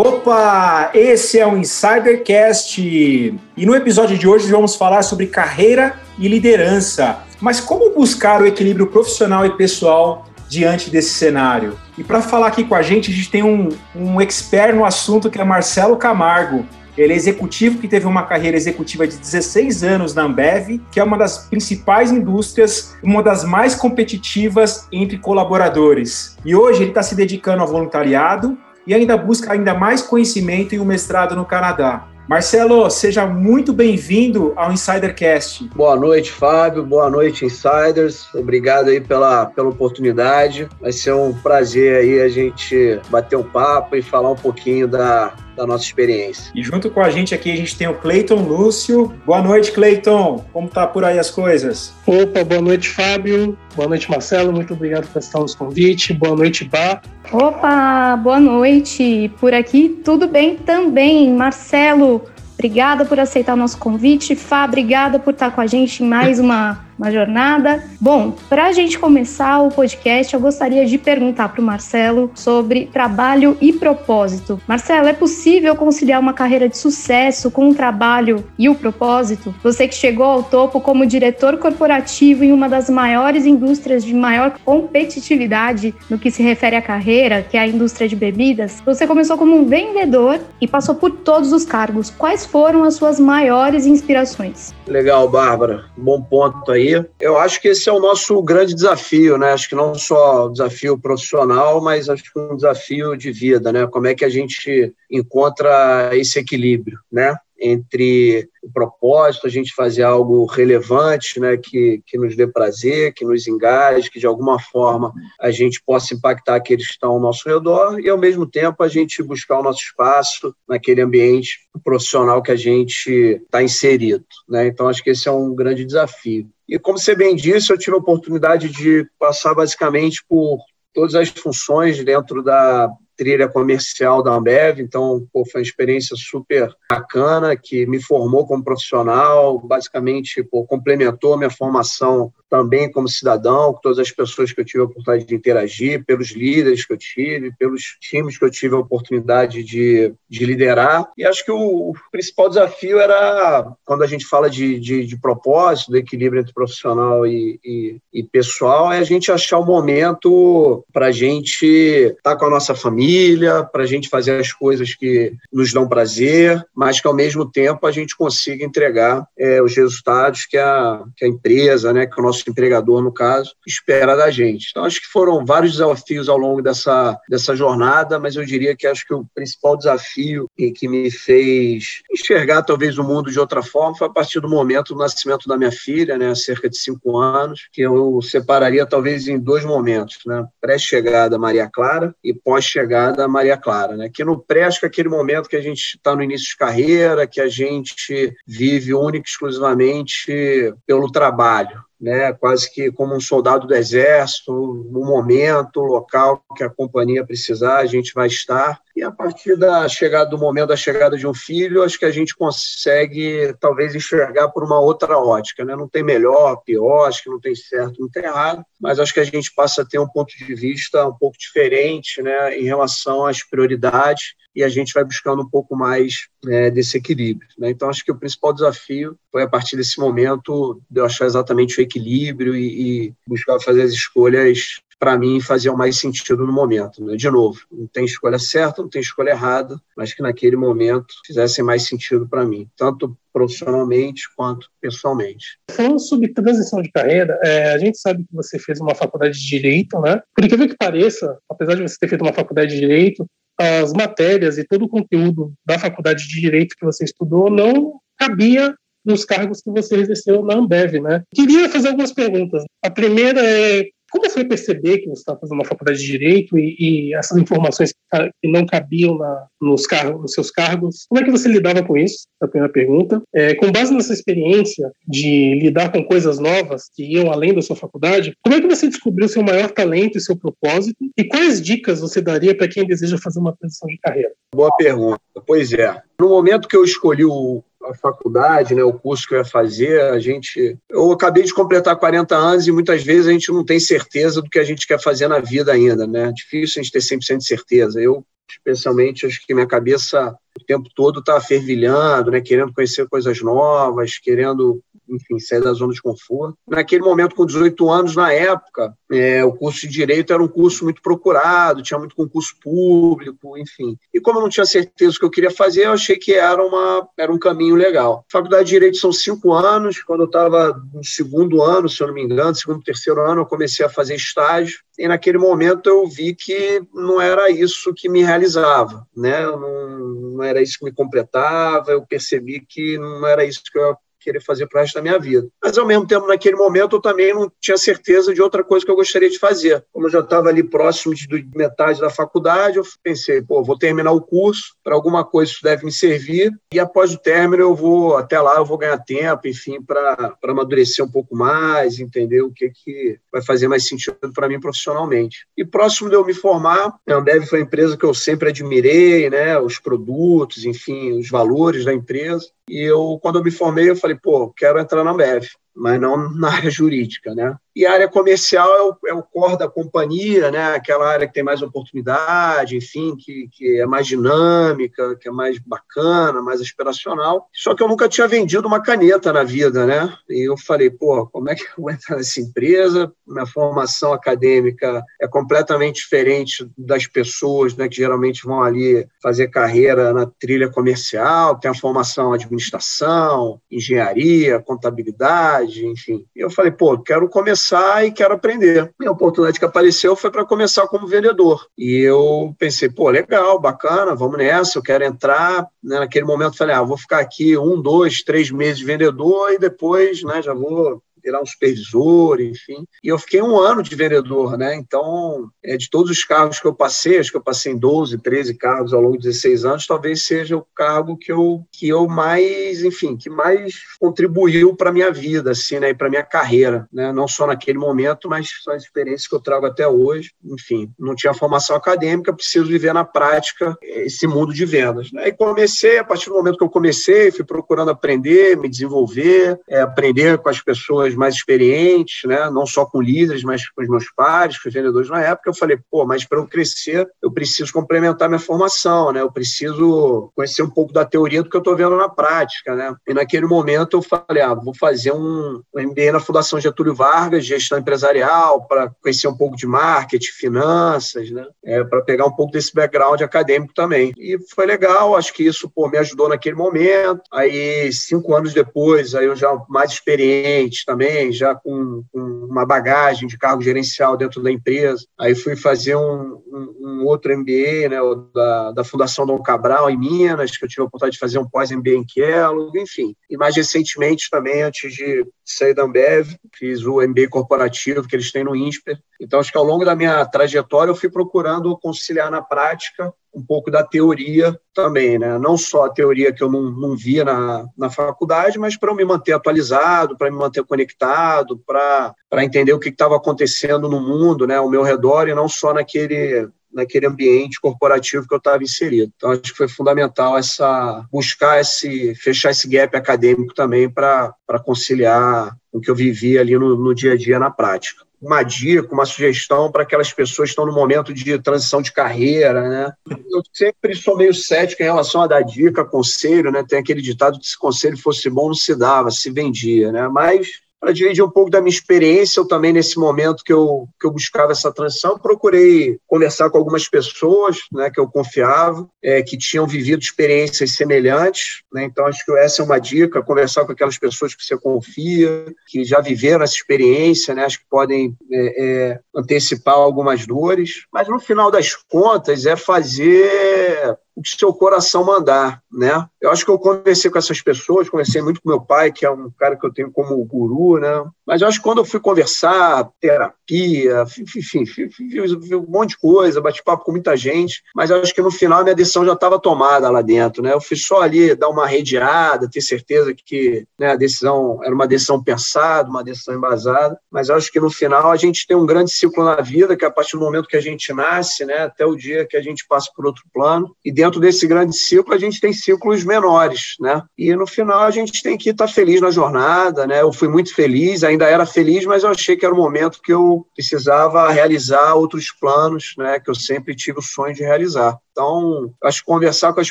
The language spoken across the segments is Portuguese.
Opa, esse é o Insidercast e no episódio de hoje vamos falar sobre carreira e liderança. Mas como buscar o equilíbrio profissional e pessoal diante desse cenário? E para falar aqui com a gente, a gente tem um, um expert no assunto que é Marcelo Camargo. Ele é executivo que teve uma carreira executiva de 16 anos na Ambev, que é uma das principais indústrias, uma das mais competitivas entre colaboradores. E hoje ele está se dedicando ao voluntariado e ainda busca ainda mais conhecimento em um mestrado no Canadá. Marcelo, seja muito bem-vindo ao Insidercast. Boa noite, Fábio. Boa noite, Insiders. Obrigado aí pela, pela oportunidade. Vai ser um prazer aí a gente bater um papo e falar um pouquinho da, da nossa experiência. E junto com a gente aqui a gente tem o Cleiton Lúcio. Boa noite, Cleiton. Como tá por aí as coisas? Opa, boa noite, Fábio. Boa noite, Marcelo. Muito obrigado por estar nos convite. Boa noite, Bá. Opa, boa noite. Por aqui tudo bem também, Marcelo. Obrigada por aceitar o nosso convite. Fá, obrigada por estar com a gente em mais uma uma jornada. Bom, para a gente começar o podcast, eu gostaria de perguntar para o Marcelo sobre trabalho e propósito. Marcelo, é possível conciliar uma carreira de sucesso com o trabalho e o propósito? Você que chegou ao topo como diretor corporativo em uma das maiores indústrias de maior competitividade no que se refere à carreira, que é a indústria de bebidas, você começou como um vendedor e passou por todos os cargos. Quais foram as suas maiores inspirações? Legal, Bárbara. Bom ponto aí. Eu acho que esse é o nosso grande desafio, né? Acho que não só desafio profissional, mas acho que um desafio de vida, né? Como é que a gente encontra esse equilíbrio, né? Entre o propósito, a gente fazer algo relevante, né, que, que nos dê prazer, que nos engaje, que de alguma forma a gente possa impactar aqueles que estão ao nosso redor e, ao mesmo tempo, a gente buscar o nosso espaço naquele ambiente profissional que a gente está inserido. Né? Então, acho que esse é um grande desafio. E, como você bem disse, eu tive a oportunidade de passar basicamente por todas as funções dentro da trilha comercial da Ambev, então pô, foi uma experiência super bacana que me formou como profissional, basicamente pô, complementou a minha formação também como cidadão, com todas as pessoas que eu tive a oportunidade de interagir, pelos líderes que eu tive, pelos times que eu tive a oportunidade de, de liderar. E acho que o, o principal desafio era, quando a gente fala de, de, de propósito, do equilíbrio entre profissional e, e, e pessoal, é a gente achar o momento para a gente estar tá com a nossa família, para a gente fazer as coisas que nos dão prazer, mas que ao mesmo tempo a gente consiga entregar é, os resultados que a, que a empresa, né, que o nosso nosso empregador, no caso, espera da gente. Então, acho que foram vários desafios ao longo dessa, dessa jornada, mas eu diria que acho que o principal desafio que me fez enxergar talvez o mundo de outra forma foi a partir do momento do nascimento da minha filha, né, há cerca de cinco anos, que eu separaria talvez em dois momentos, né, pré-chegada Maria Clara e pós-chegada Maria Clara, né, que no pré acho que é aquele momento que a gente está no início de carreira, que a gente vive única e exclusivamente pelo trabalho, né, quase que como um soldado do exército, no momento, local que a companhia precisar, a gente vai estar. E a partir da chegada do momento da chegada de um filho, acho que a gente consegue talvez enxergar por uma outra ótica, né? Não tem melhor, pior, acho que não tem certo, não tem errado, mas acho que a gente passa a ter um ponto de vista um pouco diferente, né, em relação às prioridades e a gente vai buscando um pouco mais é, desse equilíbrio. Né? Então, acho que o principal desafio foi, a partir desse momento, de eu achar exatamente o equilíbrio e, e buscar fazer as escolhas para mim faziam mais sentido no momento. Né? De novo, não tem escolha certa, não tem escolha errada, mas que naquele momento fizessem mais sentido para mim, tanto profissionalmente quanto pessoalmente. Falando sobre transição de carreira, é, a gente sabe que você fez uma faculdade de Direito, né? Por incrível que pareça, apesar de você ter feito uma faculdade de Direito, as matérias e todo o conteúdo da faculdade de Direito que você estudou não cabia nos cargos que você exerceu na Ambev, né? Queria fazer algumas perguntas. A primeira é como foi perceber que você estava fazendo uma faculdade de direito e, e essas informações que não cabiam na, nos, nos seus cargos? Como é que você lidava com isso? É a primeira pergunta. É, com base nessa experiência de lidar com coisas novas que iam além da sua faculdade, como é que você descobriu seu maior talento e seu propósito? E quais dicas você daria para quem deseja fazer uma transição de carreira? Boa pergunta. Pois é. No momento que eu escolhi o, a faculdade, né, o curso que eu ia fazer, a gente. Eu acabei de completar 40 anos e muitas vezes a gente não tem certeza do que a gente quer fazer na vida ainda, né? É difícil a gente ter 100% de certeza. Eu especialmente acho que minha cabeça o tempo todo está fervilhando, né, querendo conhecer coisas novas, querendo enfim, sair da zona de conforto. Naquele momento, com 18 anos, na época, é, o curso de Direito era um curso muito procurado, tinha muito concurso público, enfim. E como eu não tinha certeza do que eu queria fazer, eu achei que era, uma, era um caminho legal. faculdade de Direito são cinco anos, quando eu estava no segundo ano, se eu não me engano, segundo, terceiro ano, eu comecei a fazer estágio, e naquele momento eu vi que não era isso que me realizava, né? Não, não era isso que me completava, eu percebi que não era isso que eu querer fazer para o resto da minha vida. Mas, ao mesmo tempo, naquele momento, eu também não tinha certeza de outra coisa que eu gostaria de fazer. Como eu já estava ali próximo de, de metade da faculdade, eu pensei, pô, vou terminar o curso, para alguma coisa isso deve me servir, e após o término eu vou, até lá eu vou ganhar tempo, enfim, para amadurecer um pouco mais, entender o que, que vai fazer mais sentido para mim profissionalmente. E próximo de eu me formar, a Ambev foi uma empresa que eu sempre admirei, né, os produtos, enfim, os valores da empresa, e eu, quando eu me formei, eu falei, pô, quero entrar na Ambev mas não na área jurídica, né? E a área comercial é o, é o core da companhia, né? Aquela área que tem mais oportunidade, enfim, que, que é mais dinâmica, que é mais bacana, mais aspiracional. Só que eu nunca tinha vendido uma caneta na vida, né? E eu falei, pô, como é que eu vou entrar nessa empresa? Minha formação acadêmica é completamente diferente das pessoas, né? Que geralmente vão ali fazer carreira na trilha comercial, tem a formação administração, engenharia, contabilidade enfim. E eu falei, pô, quero começar e quero aprender. E a oportunidade que apareceu foi para começar como vendedor. E eu pensei, pô, legal, bacana, vamos nessa, eu quero entrar. Né, naquele momento, falei, ah, vou ficar aqui um, dois, três meses de vendedor e depois né, já vou virar um supervisor, enfim. E eu fiquei um ano de vendedor, né? Então, é, de todos os cargos que eu passei, acho que eu passei em 12, 13 cargos ao longo de 16 anos, talvez seja o cargo que eu, que eu mais, enfim, que mais contribuiu para minha vida, assim, né? E para minha carreira, né? Não só naquele momento, mas são as experiências que eu trago até hoje. Enfim, não tinha formação acadêmica, preciso viver na prática esse mundo de vendas. Né? E comecei, a partir do momento que eu comecei, fui procurando aprender, me desenvolver, é, aprender com as pessoas mais experientes, né? não só com líderes, mas com os meus pares, com os vendedores na época, eu falei, pô, mas para eu crescer, eu preciso complementar minha formação, né? eu preciso conhecer um pouco da teoria do que eu estou vendo na prática. Né? E naquele momento eu falei, ah, vou fazer um, MBA na Fundação Getúlio Vargas, gestão empresarial, para conhecer um pouco de marketing, finanças, né? É, para pegar um pouco desse background acadêmico também. E foi legal, acho que isso pô, me ajudou naquele momento. Aí, cinco anos depois, aí eu já mais experiente também, também, já com, com, uma bagagem de cargo gerencial dentro da empresa. Aí fui fazer um, um, um outro MBA, né, da, da Fundação Dom Cabral, em Minas, que eu tive a oportunidade de fazer um pós-MBA em Kellogg, enfim. E mais recentemente também, antes de sair da Ambev, fiz o MBA corporativo que eles têm no INSPER. Então, acho que ao longo da minha trajetória eu fui procurando conciliar na prática um pouco da teoria também, né? Não só a teoria que eu não, não via na, na faculdade, mas para eu me manter atualizado, para me manter conectado, para entender o que estava acontecendo no mundo, né, ao meu redor, e não só naquele naquele ambiente corporativo que eu estava inserido. Então acho que foi fundamental essa buscar esse fechar esse gap acadêmico também para conciliar o que eu vivia ali no, no dia a dia na prática uma dica, uma sugestão para aquelas pessoas que estão no momento de transição de carreira, né? Eu sempre sou meio cético em relação a dar dica, conselho, né? Tem aquele ditado que se conselho fosse bom não se dava, se vendia, né? Mas para dividir um pouco da minha experiência, eu também, nesse momento que eu, que eu buscava essa transição, procurei conversar com algumas pessoas né, que eu confiava, é, que tinham vivido experiências semelhantes. Né, então, acho que essa é uma dica, conversar com aquelas pessoas que você confia, que já viveram essa experiência, né, acho que podem é, é, antecipar algumas dores. Mas, no final das contas, é fazer o que seu coração mandar, né? Eu acho que eu conversei com essas pessoas, conversei muito com meu pai, que é um cara que eu tenho como guru, né? Mas eu acho que quando eu fui conversar, terapia, enfim, vi um monte de coisa, bati papo com muita gente, mas eu acho que no final a minha decisão já estava tomada lá dentro, né? Eu fui só ali dar uma redeada, ter certeza que né, a decisão era uma decisão pensada, uma decisão embasada, mas eu acho que no final a gente tem um grande ciclo na vida, que é a partir do momento que a gente nasce, né, até o dia que a gente passa por outro plano, e dentro dentro desse grande ciclo, a gente tem ciclos menores, né? E no final a gente tem que estar feliz na jornada, né? Eu fui muito feliz, ainda era feliz, mas eu achei que era o momento que eu precisava realizar outros planos, né? Que eu sempre tive o sonho de realizar. Então, acho que conversar com as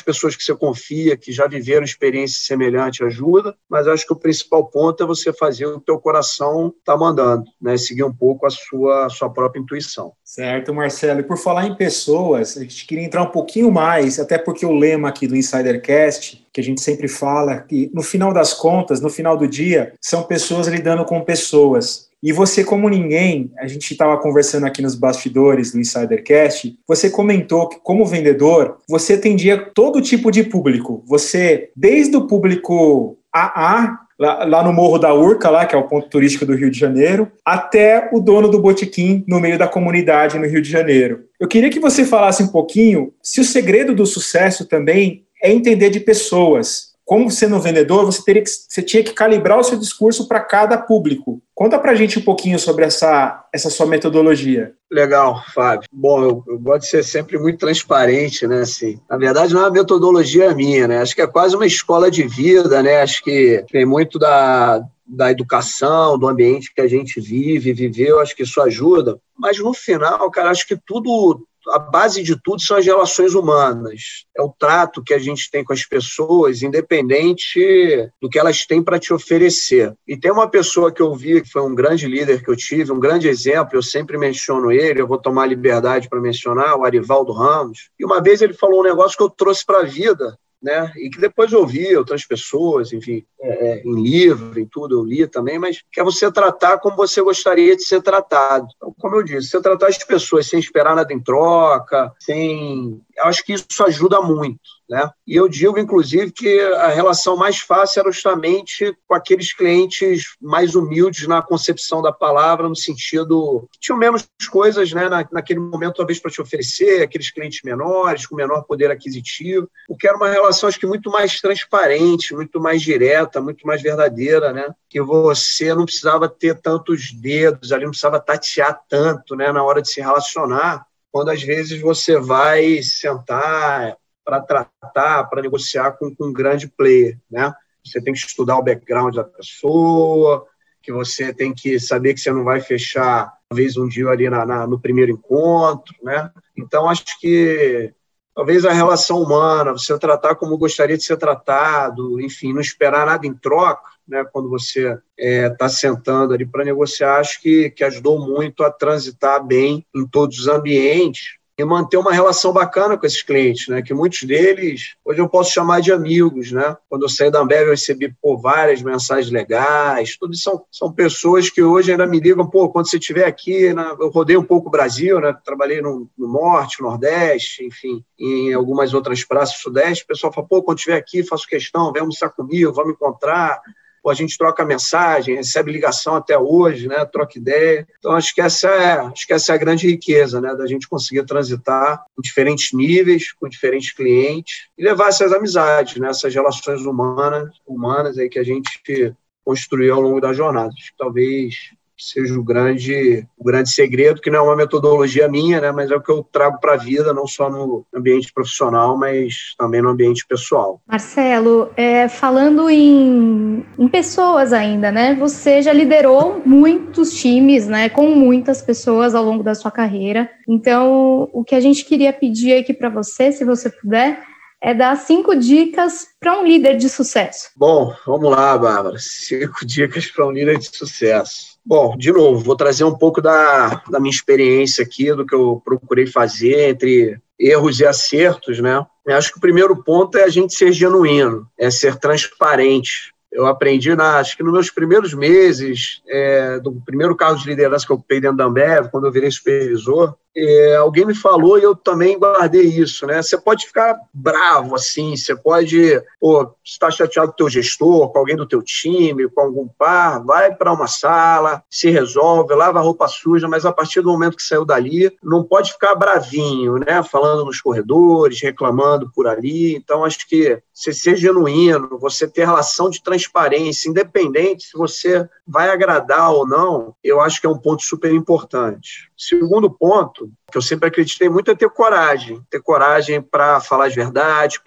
pessoas que você confia, que já viveram experiência semelhante, ajuda, mas acho que o principal ponto é você fazer o que teu coração está mandando, né? seguir um pouco a sua, a sua própria intuição. Certo, Marcelo. E por falar em pessoas, a gente queria entrar um pouquinho mais, até porque o lema aqui do Insidercast, que a gente sempre fala, que no final das contas, no final do dia, são pessoas lidando com pessoas. E você, como ninguém, a gente estava conversando aqui nos bastidores do Insidercast, você comentou que, como vendedor, você atendia todo tipo de público. Você, desde o público AA lá, lá, no Morro da Urca, lá, que é o ponto turístico do Rio de Janeiro, até o dono do botequim no meio da comunidade no Rio de Janeiro. Eu queria que você falasse um pouquinho se o segredo do sucesso também é entender de pessoas. Como sendo vendedor, você, teria que, você tinha que calibrar o seu discurso para cada público. Conta para a gente um pouquinho sobre essa, essa sua metodologia. Legal, Fábio. Bom, eu, eu, gosto de ser sempre muito transparente, né? Assim, na verdade, não é uma metodologia minha, né? Acho que é quase uma escola de vida, né? Acho que tem muito da, da educação, do ambiente que a gente vive, viveu, acho que isso ajuda. Mas no final, cara, acho que tudo a base de tudo são as relações humanas. É o trato que a gente tem com as pessoas, independente do que elas têm para te oferecer. E tem uma pessoa que eu vi, que foi um grande líder que eu tive, um grande exemplo, eu sempre menciono ele, eu vou tomar liberdade para mencionar, o Arivaldo Ramos. E uma vez ele falou um negócio que eu trouxe para a vida, né? E que depois eu ouvi outras pessoas, enfim, é, é, em livro, em tudo eu li também, mas que é você tratar como você gostaria de ser tratado. Então, como eu disse, você tratar as pessoas sem esperar nada em troca, sem. Acho que isso ajuda muito. Né? E eu digo, inclusive, que a relação mais fácil era justamente com aqueles clientes mais humildes na concepção da palavra, no sentido que tinham menos coisas né, na, naquele momento, talvez, para te oferecer, aqueles clientes menores, com menor poder aquisitivo, o que era uma relação, acho que, muito mais transparente, muito mais direta, muito mais verdadeira, né? que você não precisava ter tantos dedos ali, não precisava tatear tanto né, na hora de se relacionar, quando às vezes você vai sentar para tratar, para negociar com, com um grande player, né? Você tem que estudar o background da pessoa, que você tem que saber que você não vai fechar, talvez, um dia ali na, na, no primeiro encontro, né? Então, acho que talvez a relação humana, você tratar como gostaria de ser tratado, enfim, não esperar nada em troca, né, quando você está é, tá sentando ali para negociar, acho que, que ajudou muito a transitar bem em todos os ambientes, e manter uma relação bacana com esses clientes, né? Que muitos deles, hoje eu posso chamar de amigos, né? Quando eu saí da Ambev, eu recebi pô, várias mensagens legais, tudo são, são pessoas que hoje ainda me ligam, pô, quando você estiver aqui, né? eu rodei um pouco o Brasil, né? Trabalhei no, no Norte, no Nordeste, enfim, em algumas outras praças do Sudeste, o pessoal fala, pô, quando estiver aqui, faço questão, vem almoçar comigo, vamos encontrar, a gente troca mensagem, recebe ligação até hoje, né? Troca ideia. Então acho que essa é, acho que essa é a grande riqueza, né? Da gente conseguir transitar em diferentes níveis, com diferentes clientes e levar essas amizades, né? Essas relações humanas, humanas aí que a gente construiu ao longo da jornada. Acho que talvez seja o grande, o grande segredo, que não é uma metodologia minha, né, mas é o que eu trago para a vida, não só no ambiente profissional, mas também no ambiente pessoal. Marcelo, é, falando em, em pessoas ainda, né, você já liderou muitos times, né, com muitas pessoas ao longo da sua carreira. Então, o que a gente queria pedir aqui para você, se você puder, é dar cinco dicas para um líder de sucesso. Bom, vamos lá, Bárbara. Cinco dicas para um líder de sucesso. Bom, de novo, vou trazer um pouco da, da minha experiência aqui, do que eu procurei fazer entre erros e acertos, né? Eu acho que o primeiro ponto é a gente ser genuíno, é ser transparente. Eu aprendi, na, acho que nos meus primeiros meses, é, do primeiro cargo de liderança que eu ocupei dentro da Ambev, quando eu virei supervisor, é, alguém me falou e eu também guardei isso, né? Você pode ficar bravo, assim, você pode pô, estar chateado com o teu gestor, com alguém do teu time, com algum par, vai para uma sala, se resolve, lava a roupa suja, mas a partir do momento que saiu dali, não pode ficar bravinho, né? Falando nos corredores, reclamando por ali. Então, acho que você ser genuíno, você ter relação de transparência, independente se você vai agradar ou não, eu acho que é um ponto super importante. Segundo ponto, que eu sempre acreditei muito é ter coragem, ter coragem para falar as verdades,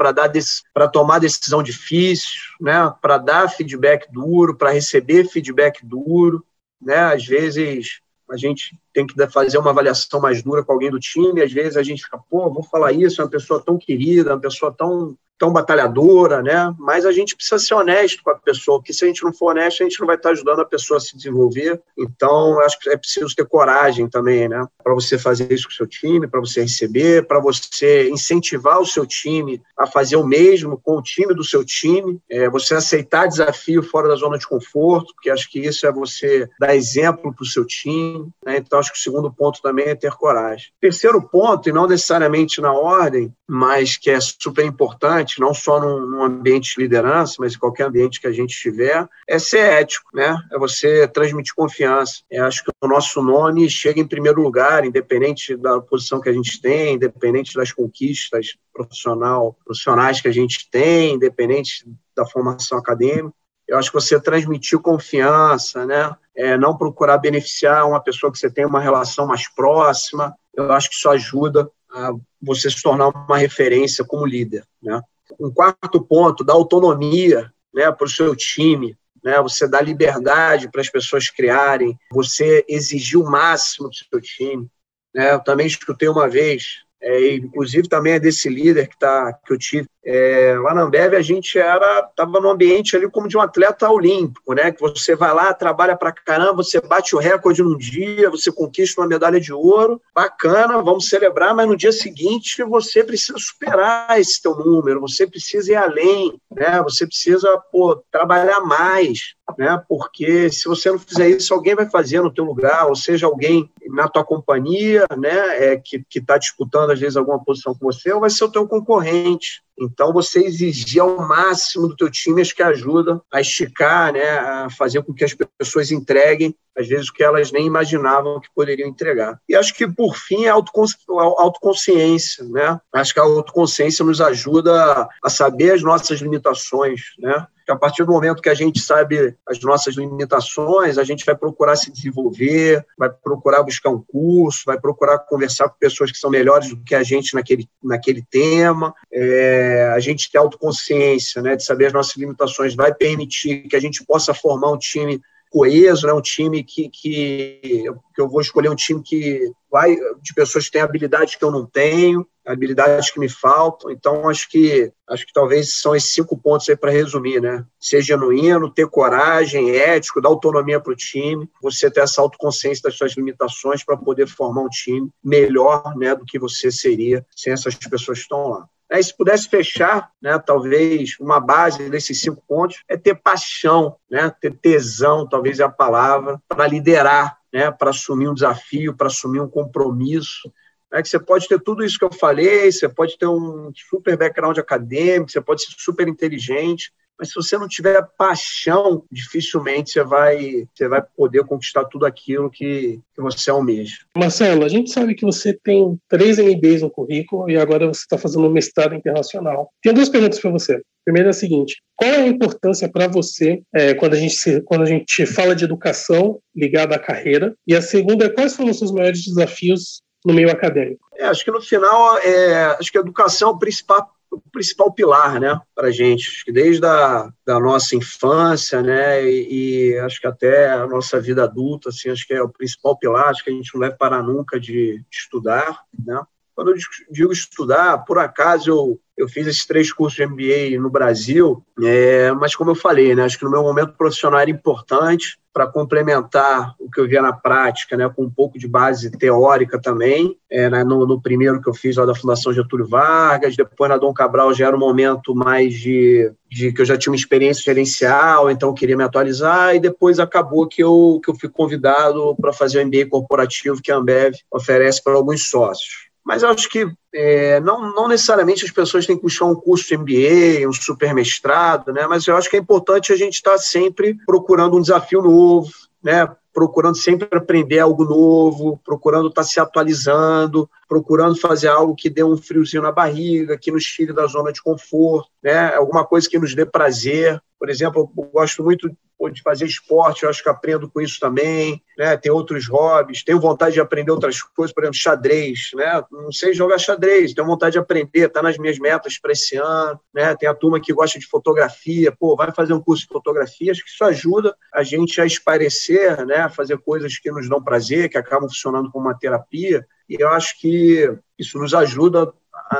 para tomar decisão difícil, né? Para dar feedback duro, para receber feedback duro, né? Às vezes a gente tem que fazer uma avaliação mais dura com alguém do time, às vezes a gente fica, pô, vou falar isso, é uma pessoa tão querida, uma pessoa tão tão batalhadora, né? Mas a gente precisa ser honesto com a pessoa, porque se a gente não for honesto, a gente não vai estar ajudando a pessoa a se desenvolver. Então, acho que é preciso ter coragem também, né? Para você fazer isso com o seu time, para você receber, para você incentivar o seu time a fazer o mesmo com o time do seu time, é você aceitar desafio fora da zona de conforto, porque acho que isso é você dar exemplo para o seu time. Né? Então, acho que o segundo ponto também é ter coragem. Terceiro ponto, e não necessariamente na ordem, mas que é super importante, não só num, ambiente de liderança, mas em qualquer ambiente que a gente estiver, é ser ético, né? É você transmitir confiança. Eu acho que o nosso nome chega em primeiro lugar, independente da posição que a gente tem, independente das conquistas profissional, profissionais que a gente tem, independente da formação acadêmica. Eu acho que você transmitir confiança, né? É, não procurar beneficiar uma pessoa que você tem uma relação mais próxima. Eu acho que isso ajuda a você se tornar uma referência como líder, né? Um quarto ponto, da autonomia né, para o seu time, né, você dá liberdade para as pessoas criarem, você exigir o máximo do seu time. Né? Eu também escutei uma vez, é, inclusive também é desse líder que, tá, que eu tive, é, lá na Ambev a gente era estava no ambiente ali como de um atleta olímpico, né? Que você vai lá, trabalha para caramba, você bate o recorde num dia, você conquista uma medalha de ouro, bacana, vamos celebrar, mas no dia seguinte você precisa superar esse teu número, você precisa ir além, né? Você precisa pô, trabalhar mais, né? Porque se você não fizer isso, alguém vai fazer no teu lugar, ou seja, alguém na tua companhia, né? É, que está disputando às vezes alguma posição com você, ou vai ser o teu concorrente. Então, você exigir ao máximo do teu time, acho que ajuda a esticar, né, a fazer com que as pessoas entreguem, às vezes, o que elas nem imaginavam que poderiam entregar. E acho que, por fim, é a autoconsciência. Né? Acho que a autoconsciência nos ajuda a saber as nossas limitações, né? a partir do momento que a gente sabe as nossas limitações, a gente vai procurar se desenvolver, vai procurar buscar um curso, vai procurar conversar com pessoas que são melhores do que a gente naquele, naquele tema. É, a gente ter autoconsciência, né, de saber as nossas limitações, vai permitir que a gente possa formar um time coeso, né? um time que, que, que eu vou escolher um time que vai de pessoas que têm habilidades que eu não tenho, habilidades que me faltam. Então acho que acho que talvez são esses cinco pontos aí para resumir, né? Ser genuíno, ter coragem, ético, dar autonomia para o time, você ter essa autoconsciência das suas limitações para poder formar um time melhor, né, do que você seria sem essas pessoas que estão lá. Né? Se pudesse fechar, né, talvez uma base desses cinco pontos é ter paixão, né, ter tesão, talvez é a palavra, para liderar, né, para assumir um desafio, para assumir um compromisso. Né, que você pode ter tudo isso que eu falei, você pode ter um super background acadêmico, você pode ser super inteligente, mas se você não tiver paixão, dificilmente você vai, você vai poder conquistar tudo aquilo que, que você almeja. Marcelo, a gente sabe que você tem três MBAs no currículo e agora você está fazendo um mestrado internacional. Tenho duas perguntas para você. Primeiro é a seguinte: qual é a importância para você é, quando, a gente se, quando a gente fala de educação ligada à carreira? E a segunda é quais foram os seus maiores desafios no meio acadêmico? É, acho que no final, é, acho que a educação é o principal o principal pilar, né, para a gente, acho que desde a da nossa infância, né, e, e, acho que até a nossa vida adulta, assim, acho que é o principal pilar, acho que a gente não vai parar nunca de, de estudar, né. Quando eu digo estudar, por acaso eu eu fiz esses três cursos de MBA no Brasil, é, mas como eu falei, né, acho que no meu momento profissional era importante para complementar o que eu via na prática, né, com um pouco de base teórica também. É, né, no, no, primeiro que eu fiz lá da Fundação Getúlio Vargas, depois na Dom Cabral já era um momento mais de, de que eu já tinha uma experiência gerencial, então eu queria me atualizar, e depois acabou que eu, que eu fui convidado para fazer o MBA corporativo que a Ambev oferece para alguns sócios. Mas eu acho que é, não, não necessariamente as pessoas têm que buscar um curso de MBA, um super mestrado, né? mas eu acho que é importante a gente estar sempre procurando um desafio novo, né? procurando sempre aprender algo novo, procurando estar se atualizando, procurando fazer algo que dê um friozinho na barriga, que nos tire da zona de conforto, né? alguma coisa que nos dê prazer. Por exemplo, eu gosto muito de fazer esporte, eu acho que aprendo com isso também, né? Tem outros hobbies, tenho vontade de aprender outras coisas, por exemplo, xadrez, né? Não sei jogar xadrez, tenho vontade de aprender, tá nas minhas metas para esse ano, né? Tem a turma que gosta de fotografia, pô, vai fazer um curso de fotografia, acho que isso ajuda a gente a esparecer, né? A fazer coisas que nos dão prazer, que acabam funcionando como uma terapia, e eu acho que isso nos ajuda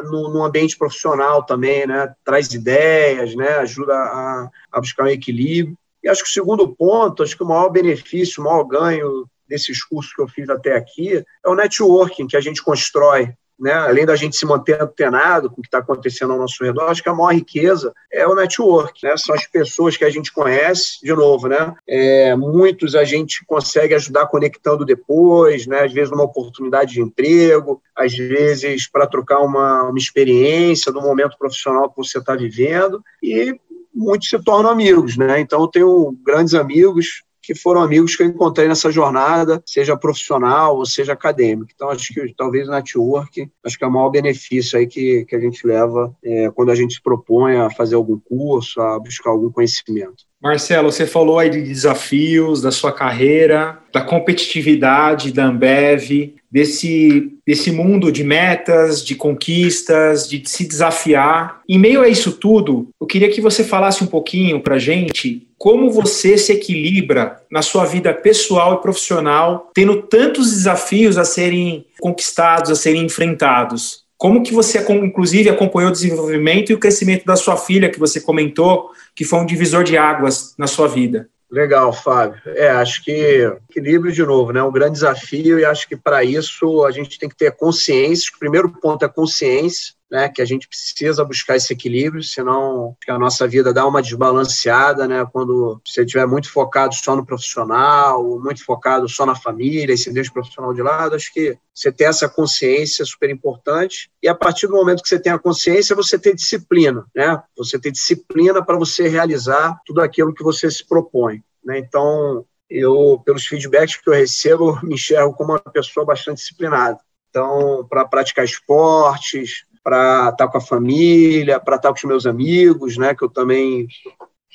no, no, ambiente profissional também, né? Traz ideias, né? Ajuda a, a buscar um equilíbrio. E acho que o segundo ponto, acho que o maior benefício, o maior ganho desses cursos que eu fiz até aqui é o networking que a gente constrói. Né? Além da gente se manter antenado com o que está acontecendo ao nosso redor, acho que a maior riqueza é o network. Né? São as pessoas que a gente conhece, de novo, né? É, muitos a gente consegue ajudar conectando depois, né? às vezes numa oportunidade de emprego, às vezes para trocar uma, uma experiência do momento profissional que você está vivendo, e muitos se tornam amigos, né? Então eu tenho grandes amigos que foram amigos que eu encontrei nessa jornada, seja profissional ou seja acadêmico. Então, acho que talvez o network, acho que é o maior benefício aí que, que a gente leva é, quando a gente se propõe a fazer algum curso, a buscar algum conhecimento. Marcelo, você falou aí de desafios da sua carreira, da competitividade da Ambev, desse, desse mundo de metas, de conquistas, de se desafiar. Em meio a isso tudo, eu queria que você falasse um pouquinho para gente como você se equilibra na sua vida pessoal e profissional, tendo tantos desafios a serem conquistados, a serem enfrentados. Como que você, inclusive, acompanhou o desenvolvimento e o crescimento da sua filha, que você comentou, que foi um divisor de águas na sua vida? Legal, Fábio. É, acho que equilíbrio de novo, né? Um grande desafio e acho que para isso a gente tem que ter consciência. O primeiro ponto é consciência né, que a gente precisa buscar esse equilíbrio, senão a nossa vida dá uma desbalanceada, né, quando você estiver muito focado só no profissional, muito focado só na família, e você deixa o profissional de lado, acho que você ter essa consciência é super importante, e a partir do momento que você tem a consciência, você ter disciplina, né, você ter disciplina para você realizar tudo aquilo que você se propõe, né, então eu, pelos feedbacks que eu recebo, me enxergo como uma pessoa bastante disciplinada. Então, para praticar esportes, para estar tá com a família, para estar tá com os meus amigos, né? Que eu também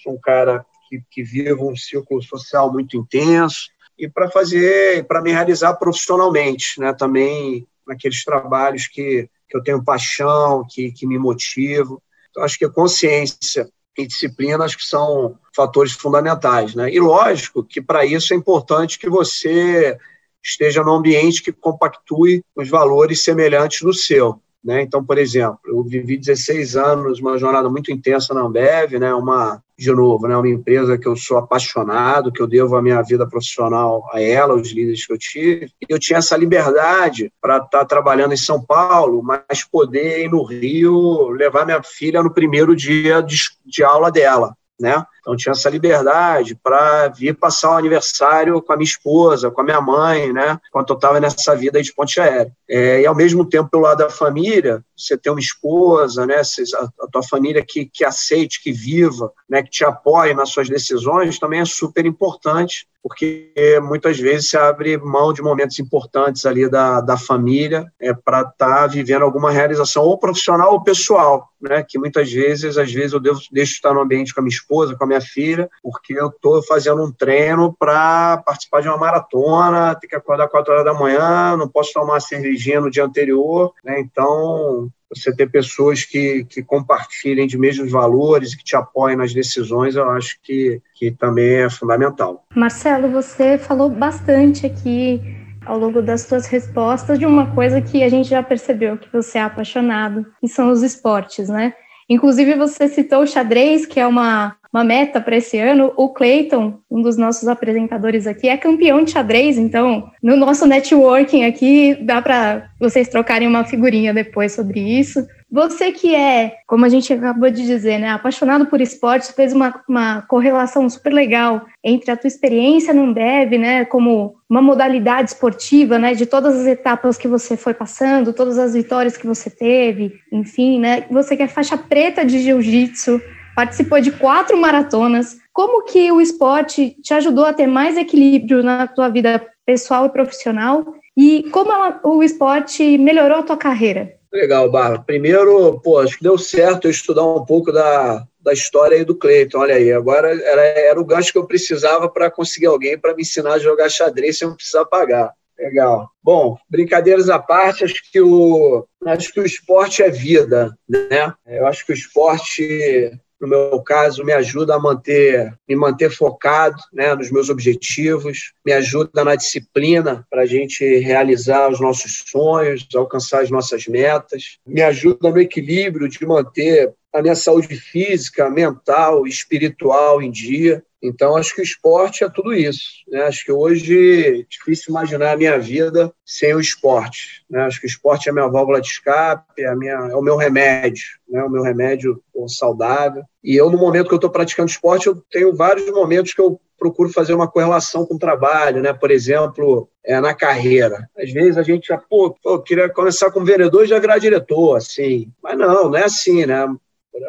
sou um cara que, que vivo um círculo social muito intenso e para fazer, para me realizar profissionalmente, né? Também naqueles trabalhos que, que eu tenho paixão, que, que me motivo. Então, acho que consciência e disciplina acho que são fatores fundamentais, né? E lógico que para isso é importante que você esteja num ambiente que compactue os valores semelhantes no seu. Né? Então, por exemplo, eu vivi 16 anos, uma jornada muito intensa na Ambev, né? uma, de novo, né? uma empresa que eu sou apaixonado, que eu devo a minha vida profissional a ela, os líderes que eu tive. Eu tinha essa liberdade para estar tá trabalhando em São Paulo, mas poder ir no Rio levar minha filha no primeiro dia de, de aula dela né? Então tinha essa liberdade para vir passar o aniversário com a minha esposa, com a minha mãe, né? Enquanto eu estava nessa vida de ponte aérea. É, e ao mesmo tempo, pelo lado da família, você ter uma esposa, né? A, tua família que, que aceite, que viva, né? Que te apoie nas suas decisões, também é super importante porque muitas vezes se abre mão de momentos importantes ali da, da família é, para estar tá vivendo alguma realização ou profissional ou pessoal, né? Que muitas vezes, às vezes eu devo, deixo estar no ambiente com a minha esposa, com a minha filha, porque eu estou fazendo um treino para participar de uma maratona, tem que acordar 4 horas da manhã, não posso tomar cervejinha no dia anterior, né? Então você ter pessoas que, que compartilhem de mesmos valores e que te apoiem nas decisões, eu acho que, que também é fundamental. Marcelo, você falou bastante aqui ao longo das suas respostas de uma coisa que a gente já percebeu que você é apaixonado, que são os esportes, né? Inclusive, você citou o xadrez, que é uma, uma meta para esse ano. O Clayton, um dos nossos apresentadores aqui, é campeão de xadrez, então no nosso networking aqui dá para vocês trocarem uma figurinha depois sobre isso. Você que é, como a gente acabou de dizer, né, apaixonado por esportes, fez uma, uma correlação super legal entre a tua experiência no Dev, né, como uma modalidade esportiva, né, de todas as etapas que você foi passando, todas as vitórias que você teve, enfim, né, você que é faixa preta de jiu-jitsu, participou de quatro maratonas. Como que o esporte te ajudou a ter mais equilíbrio na tua vida pessoal e profissional? E como ela, o esporte melhorou a tua carreira? Legal, Barra. Primeiro, pô, acho que deu certo eu estudar um pouco da, da história aí do Cleiton. Olha aí, agora era, era o gancho que eu precisava para conseguir alguém para me ensinar a jogar xadrez sem eu precisar pagar. Legal. Bom, brincadeiras à parte, acho que o, acho que o esporte é vida, né? Eu acho que o esporte no meu caso, me ajuda a manter, me manter focado né, nos meus objetivos, me ajuda na disciplina para a gente realizar os nossos sonhos, alcançar as nossas metas, me ajuda no equilíbrio de manter a minha saúde física, mental, espiritual em dia. Então, acho que o esporte é tudo isso. Né? Acho que hoje é difícil imaginar a minha vida sem o esporte. Né? Acho que o esporte é a minha válvula de escape, é, minha, é o meu remédio, né? o meu remédio saudável. E eu, no momento que eu estou praticando esporte, eu tenho vários momentos que eu procuro fazer uma correlação com o trabalho, né? Por exemplo, é, na carreira. Às vezes a gente já, pô, pô, queria começar como vereador e já virar diretor, assim. Mas não, não é assim, né?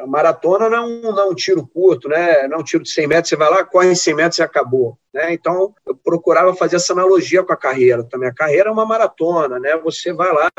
A maratona não, é não é um tiro curto, né? não é um tiro de 100 metros, você vai lá, corre 100 metros e acabou. Né? Então, eu procurava fazer essa analogia com a carreira também. A carreira é uma maratona, né? você vai lá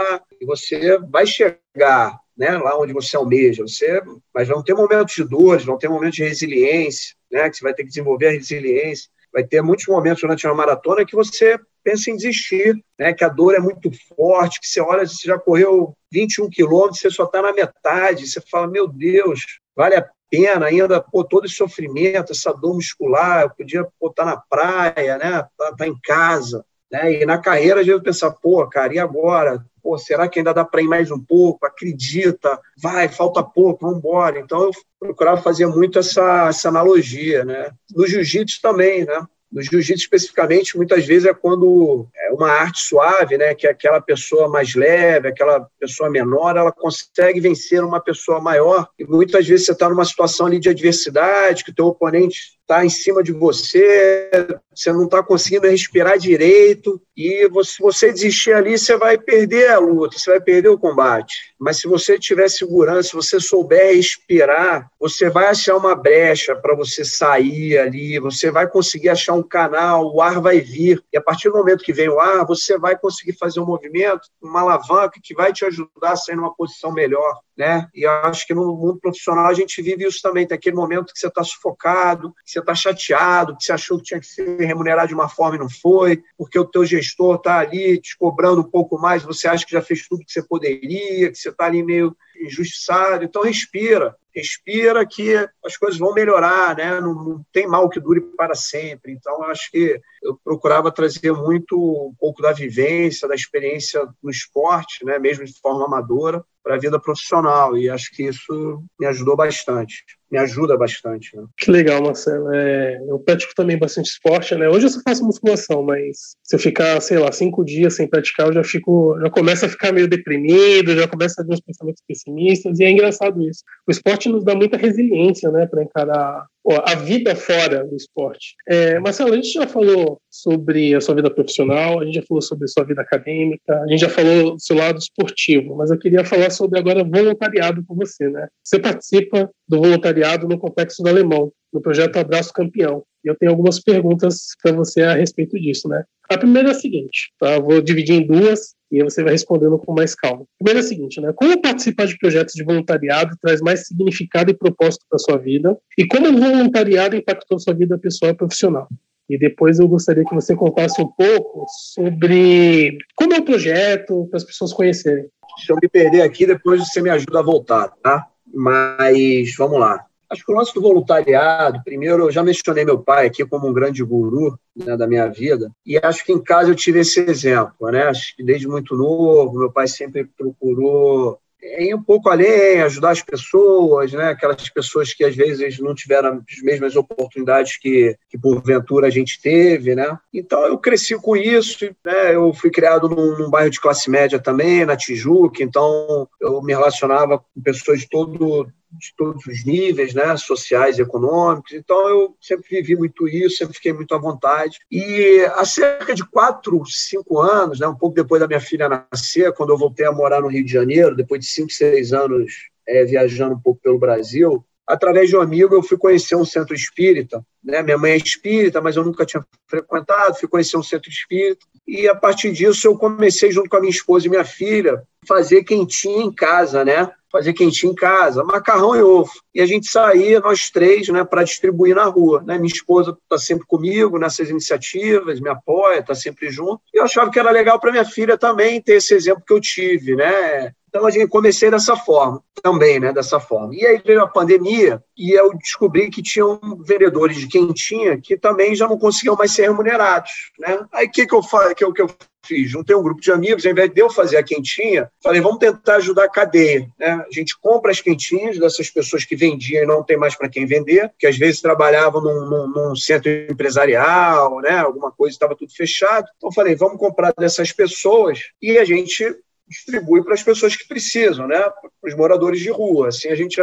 e você vai chegar né? lá onde você almeja, você, mas vão ter momentos de dores, vão ter momentos de resiliência, né? que você vai ter que desenvolver a resiliência. Vai ter muitos momentos durante uma maratona que você pensa em desistir, né? que a dor é muito forte, que você olha, você já correu 21 quilômetros, você só está na metade, você fala, meu Deus, vale a pena ainda, pô, todo esse sofrimento, essa dor muscular, eu podia estar tá na praia, né, tá, tá, em casa, né, e na carreira a gente pensa, pô, cara, e agora? Pô, será que ainda dá para ir mais um pouco? Acredita, vai, falta pouco, vamos embora. Então eu procurava fazer muito essa, essa analogia, né. No jiu-jitsu também, né, no jiu-jitsu, especificamente, muitas vezes é quando é uma arte suave, né, que aquela pessoa mais leve, aquela pessoa menor, ela consegue vencer uma pessoa maior. E muitas vezes você está numa situação ali de adversidade, que o teu oponente está em cima de você, você não está conseguindo respirar direito, e você, se você desistir ali, você vai perder a luta, você vai perder o combate. Mas se você tiver segurança, se você souber respirar, você vai achar uma brecha para você sair ali, você vai conseguir achar um canal, o ar vai vir, e a partir do momento que vem o ar, você vai conseguir fazer um movimento, uma alavanca que vai te ajudar a sair numa posição melhor né? E acho que no mundo profissional a gente vive isso também. Tem aquele momento que você está sufocado, que você está chateado, que você achou que tinha que ser remunerado de uma forma e não foi, porque o teu gestor está ali te cobrando um pouco mais, você acha que já fez tudo que você poderia, que você está ali meio injustiçado. Então respira, respira que as coisas vão melhorar, né? Não, não, tem mal que dure para sempre. Então, acho que eu procurava trazer muito um pouco da vivência, da experiência no esporte, né? Mesmo de forma amadora, para a vida profissional. E acho que isso me ajudou bastante me ajuda bastante. Né? Que legal, Marcelo. É, eu pratico também bastante esporte, né? Hoje eu só faço musculação, mas se eu ficar, sei lá, cinco dias sem praticar, eu já fico, já começo a ficar meio deprimido, já começo a ter uns pensamentos pessimistas, e é engraçado isso. O esporte nos dá muita resiliência, né, para encarar a vida fora do esporte. É, Marcelo, a gente já falou sobre a sua vida profissional, a gente já falou sobre a sua vida acadêmica, a gente já falou do seu lado esportivo, mas eu queria falar sobre agora voluntariado com você, né? Você participa do voluntariado no Complexo do Alemão, no projeto Abraço Campeão. Eu tenho algumas perguntas para você a respeito disso, né? A primeira é a seguinte, tá? vou dividir em duas e você vai respondendo com mais calma. A primeira é a seguinte, né? Como participar de projetos de voluntariado traz mais significado e propósito para sua vida? E como o voluntariado impactou sua vida pessoal e profissional? E depois eu gostaria que você contasse um pouco sobre como é o projeto, para as pessoas conhecerem. Se eu me perder aqui, depois você me ajuda a voltar, tá? Mas vamos lá. Acho que o lance do voluntariado, primeiro, eu já mencionei meu pai aqui como um grande guru né, da minha vida, e acho que em casa eu tive esse exemplo, né? Acho que desde muito novo, meu pai sempre procurou ir um pouco além, ajudar as pessoas, né? Aquelas pessoas que às vezes não tiveram as mesmas oportunidades que, que porventura a gente teve, né? Então eu cresci com isso, né? Eu fui criado num, num bairro de classe média também, na Tijuca, então eu me relacionava com pessoas de todo de todos os níveis, né, sociais e econômicos. Então, eu sempre vivi muito isso, sempre fiquei muito à vontade. E há cerca de quatro, cinco anos, né, um pouco depois da minha filha nascer, quando eu voltei a morar no Rio de Janeiro, depois de cinco, seis anos é, viajando um pouco pelo Brasil, através de um amigo, eu fui conhecer um centro espírita. Né? Minha mãe é espírita, mas eu nunca tinha frequentado. Fui conhecer um centro espírita. E a partir disso, eu comecei, junto com a minha esposa e minha filha, fazer quentinha em casa, né? Fazer quentinho em casa, macarrão e ovo. E a gente saía, nós três, né, para distribuir na rua. Né? Minha esposa está sempre comigo nessas iniciativas, me apoia, está sempre junto. E eu achava que era legal para minha filha também ter esse exemplo que eu tive, né? Então a gente comecei dessa forma, também, né, dessa forma. E aí veio a pandemia e eu descobri que tinham vendedores de quentinha que também já não conseguiam mais ser remunerados, né? Aí o que que eu faço, que, que eu fiz? Juntei um grupo de amigos, ao invés de eu fazer a quentinha, falei, vamos tentar ajudar a cadeia, né? A gente compra as quentinhas dessas pessoas que vendiam e não tem mais para quem vender, que às vezes trabalhavam num, num, num centro empresarial, né? Alguma coisa estava tudo fechado. Então falei, vamos comprar dessas pessoas e a gente distribui para as pessoas que precisam, né? para os moradores de rua. Assim a gente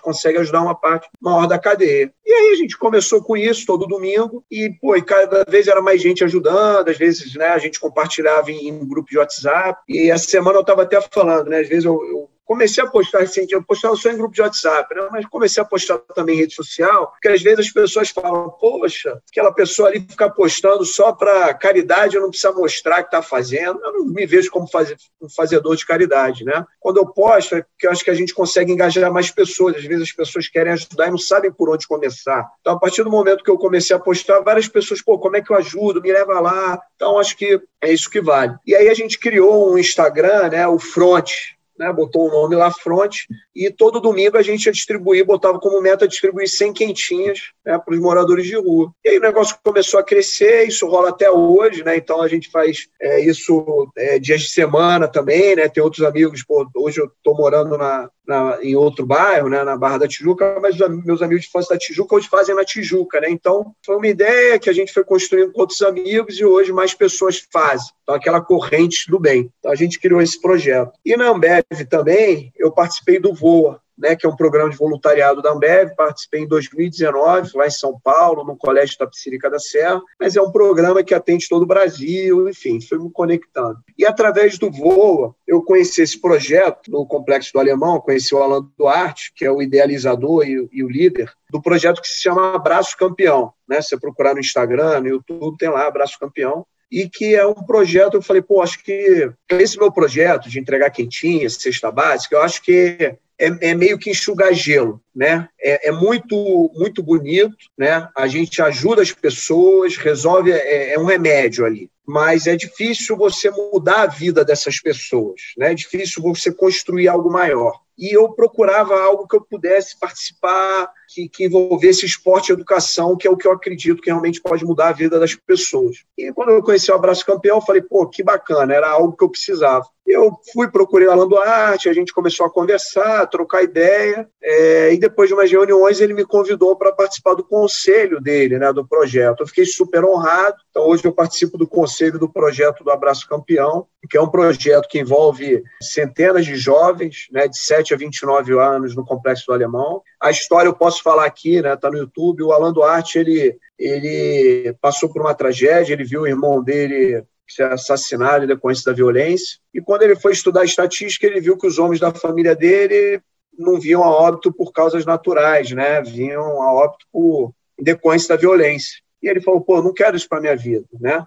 consegue ajudar uma parte maior da cadeia. E aí a gente começou com isso todo domingo e, pô, e cada vez era mais gente ajudando, às vezes né, a gente compartilhava em, em grupo de WhatsApp. E essa semana eu estava até falando, né? Às vezes eu, eu comecei a postar recentemente, eu postava só em grupo de WhatsApp, né? mas comecei a postar também em rede social, porque às vezes as pessoas falam, poxa, aquela pessoa ali ficar postando só para caridade, não precisa mostrar que está fazendo, eu não me vejo como fazer, um fazedor de caridade, né? Quando eu posto, é porque eu acho que a gente consegue engajar mais pessoas, às vezes as pessoas querem ajudar e não sabem por onde começar. Então, a partir do momento que eu comecei a postar, várias pessoas, pô, como é que eu ajudo? Me leva lá. Então, acho que é isso que vale. E aí a gente criou um Instagram, né, o Front, né, botou o nome lá front, e todo domingo a gente ia distribuir, botava como meta distribuir 100 quentinhas né, para os moradores de rua. E aí o negócio começou a crescer, isso rola até hoje, né, então a gente faz é, isso é, dias de semana também, né, tem outros amigos, pô, hoje eu estou morando na, na, em outro bairro, né, na Barra da Tijuca, mas meus amigos de infância da Tijuca hoje fazem na Tijuca, né? Então, foi uma ideia que a gente foi construindo com outros amigos e hoje mais pessoas fazem. Então, aquela corrente do bem. Então, a gente criou esse projeto. E na Ambev também, eu participei do VOA, né, que é um programa de voluntariado da Ambev, participei em 2019, lá em São Paulo, no Colégio Tapicirica da Serra, mas é um programa que atende todo o Brasil, enfim, fui me conectando. E através do Voa, eu conheci esse projeto no Complexo do Alemão, conheci o Alan Duarte, que é o idealizador e, e o líder do projeto que se chama Abraço Campeão, né, se você procurar no Instagram, no YouTube, tem lá Abraço Campeão, e que é um projeto, eu falei, pô, acho que esse meu projeto de entregar quentinha, cesta básica, eu acho que é, é, meio que enxugar gelo, né? É, é, muito muito bonito, né? A gente ajuda as pessoas, resolve, é, é, um remédio ali. Mas é difícil você mudar a vida dessas pessoas, né? É difícil você construir algo maior. E eu procurava algo que eu pudesse participar, que, que envolvesse esporte e educação, que é o que eu acredito que realmente pode mudar a vida das pessoas. E quando eu conheci o Abraço Campeão, eu falei, pô, que bacana, era algo que eu precisava. Eu fui, procurei o Alan Duarte, a gente começou a conversar, a trocar ideia, é, e depois de umas reuniões ele me convidou para participar do conselho dele, né, do projeto. Eu fiquei super honrado, então hoje eu participo do conselho do projeto do Abraço Campeão, que é um projeto que envolve centenas de jovens, né, de 7 a 29 anos no Complexo do Alemão. A história eu posso falar aqui, né, tá no YouTube, o Alan Duarte, ele, ele passou por uma tragédia, ele viu o irmão dele ser assassinado em decorrência da violência. E quando ele foi estudar estatística, ele viu que os homens da família dele não vinham a óbito por causas naturais, né? Vinham a óbito por decorrência da violência. E ele falou: pô, não quero isso para minha vida, né?